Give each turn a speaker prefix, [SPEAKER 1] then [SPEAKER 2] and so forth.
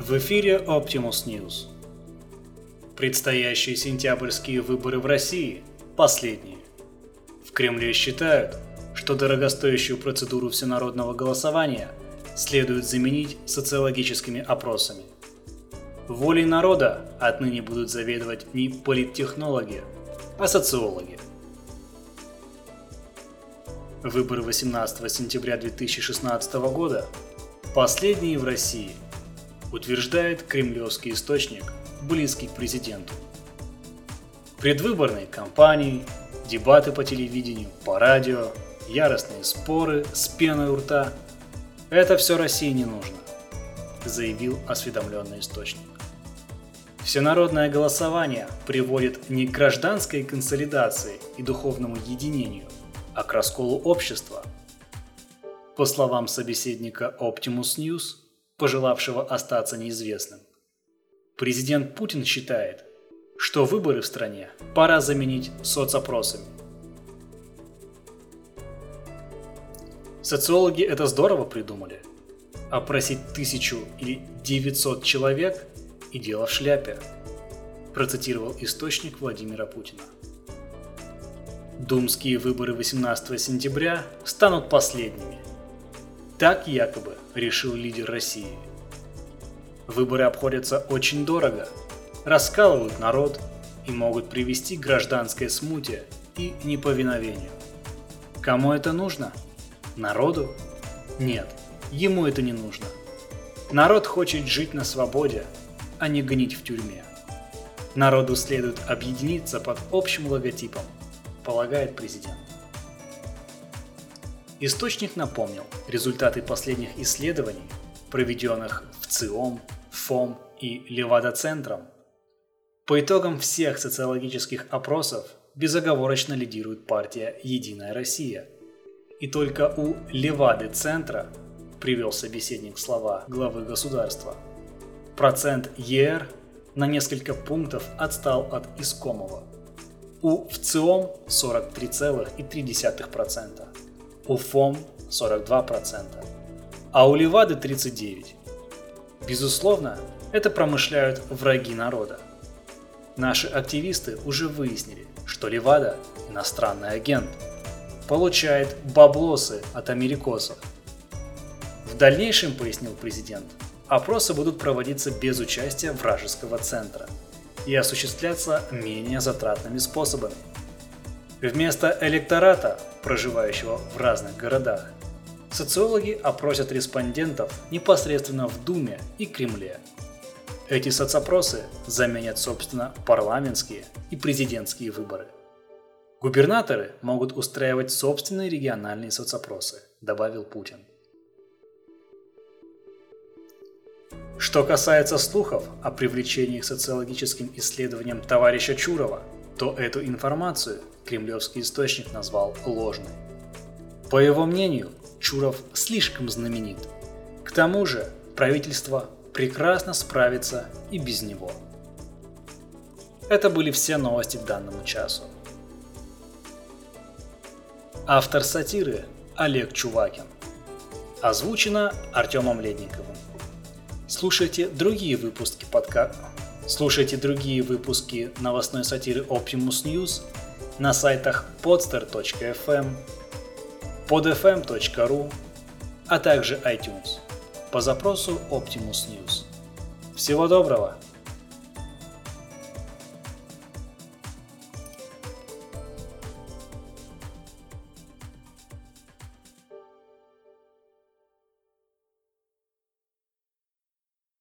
[SPEAKER 1] В эфире Optimus News. Предстоящие сентябрьские выборы в России – последние. В Кремле считают, что дорогостоящую процедуру всенародного голосования следует заменить социологическими опросами. Волей народа отныне будут заведовать не политтехнологи, а социологи. Выборы 18 сентября 2016 года – последние в России – утверждает кремлевский источник, близкий к президенту. Предвыборные кампании, дебаты по телевидению, по радио, яростные споры с пеной у рта – это все России не нужно, заявил осведомленный источник. Всенародное голосование приводит не к гражданской консолидации и духовному единению, а к расколу общества. По словам собеседника Optimus News, пожелавшего остаться неизвестным. Президент Путин считает, что выборы в стране пора заменить соцопросами. Социологи это здорово придумали. Опросить тысячу или 900 человек и дело в шляпе, процитировал источник Владимира Путина. Думские выборы 18 сентября станут последними – так якобы решил лидер России. Выборы обходятся очень дорого, раскалывают народ и могут привести к гражданской смуте и неповиновению. Кому это нужно? Народу? Нет, ему это не нужно. Народ хочет жить на свободе, а не гнить в тюрьме. Народу следует объединиться под общим логотипом, полагает президент. Источник напомнил результаты последних исследований, проведенных в ЦИОМ, ФОМ и Левада-центром. По итогам всех социологических опросов безоговорочно лидирует партия «Единая Россия». И только у Левады-центра, привел собеседник слова главы государства, процент ЕР на несколько пунктов отстал от искомого. У ВЦИОМ 43,3%, у ФОМ 42%, а у Левады 39%. Безусловно, это промышляют враги народа. Наши активисты уже выяснили, что Левада – иностранный агент, получает баблосы от америкосов. В дальнейшем, пояснил президент, опросы будут проводиться без участия вражеского центра и осуществляться менее затратными способами – Вместо электората, проживающего в разных городах, социологи опросят респондентов непосредственно в Думе и Кремле. Эти соцопросы заменят, собственно, парламентские и президентские выборы. Губернаторы могут устраивать собственные региональные соцопросы, добавил Путин. Что касается слухов о привлечении к социологическим исследованиям товарища Чурова, то эту информацию кремлевский источник назвал ложной. По его мнению, Чуров слишком знаменит. К тому же правительство прекрасно справится и без него. Это были все новости к данному часу. Автор сатиры Олег Чувакин. Озвучено Артемом Ледниковым. Слушайте другие выпуски подкаста. Слушайте другие выпуски новостной сатиры Optimus News на сайтах podster.fm, podfm.ru, а также iTunes по запросу Optimus News. Всего доброго!